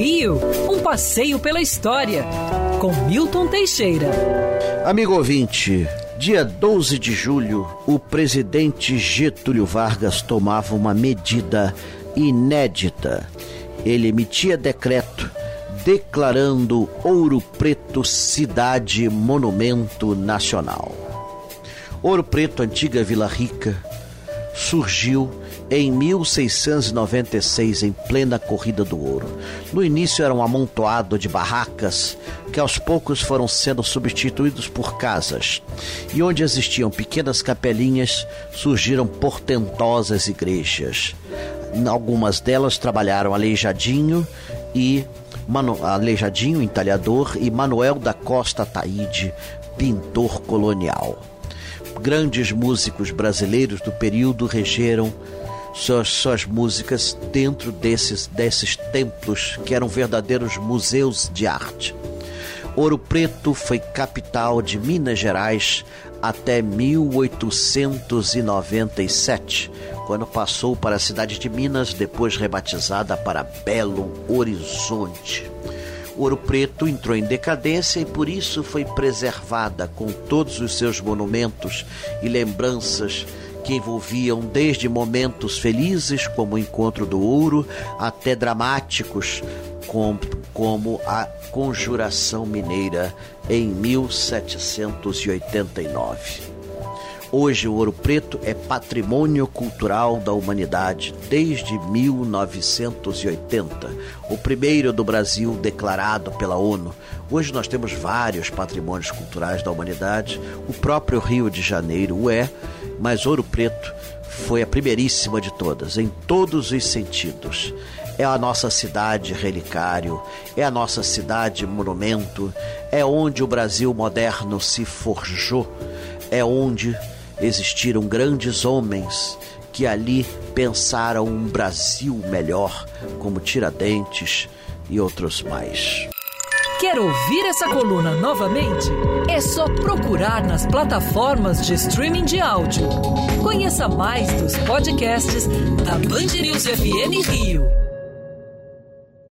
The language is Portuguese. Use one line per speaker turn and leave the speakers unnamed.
Rio, um passeio pela história, com Milton Teixeira.
Amigo ouvinte, dia 12 de julho, o presidente Getúlio Vargas tomava uma medida inédita. Ele emitia decreto declarando Ouro Preto cidade monumento nacional. Ouro Preto, antiga Vila Rica, surgiu em 1696, em plena corrida do ouro. No início era um amontoado de barracas que aos poucos foram sendo substituídos por casas. E onde existiam pequenas capelinhas, surgiram portentosas igrejas. Algumas delas trabalharam Aleijadinho e Aleijadinho, entalhador, e Manuel da Costa Taide, pintor colonial. Grandes músicos brasileiros do período regeram suas, suas músicas dentro desses, desses templos que eram verdadeiros museus de arte. Ouro Preto foi capital de Minas Gerais até 1897, quando passou para a cidade de Minas, depois rebatizada para Belo Horizonte. Ouro Preto entrou em decadência e por isso foi preservada com todos os seus monumentos e lembranças que envolviam desde momentos felizes, como o encontro do ouro, até dramáticos, como a Conjuração Mineira em 1789. Hoje, o Ouro Preto é patrimônio cultural da humanidade desde 1980, o primeiro do Brasil declarado pela ONU. Hoje nós temos vários patrimônios culturais da humanidade, o próprio Rio de Janeiro o é, mas Ouro Preto foi a primeiríssima de todas, em todos os sentidos. É a nossa cidade relicário, é a nossa cidade monumento, é onde o Brasil moderno se forjou, é onde existiram grandes homens que ali pensaram um Brasil melhor, como Tiradentes e outros mais.
Quer ouvir essa coluna novamente? É só procurar nas plataformas de streaming de áudio. Conheça mais dos podcasts da Band News FM Rio.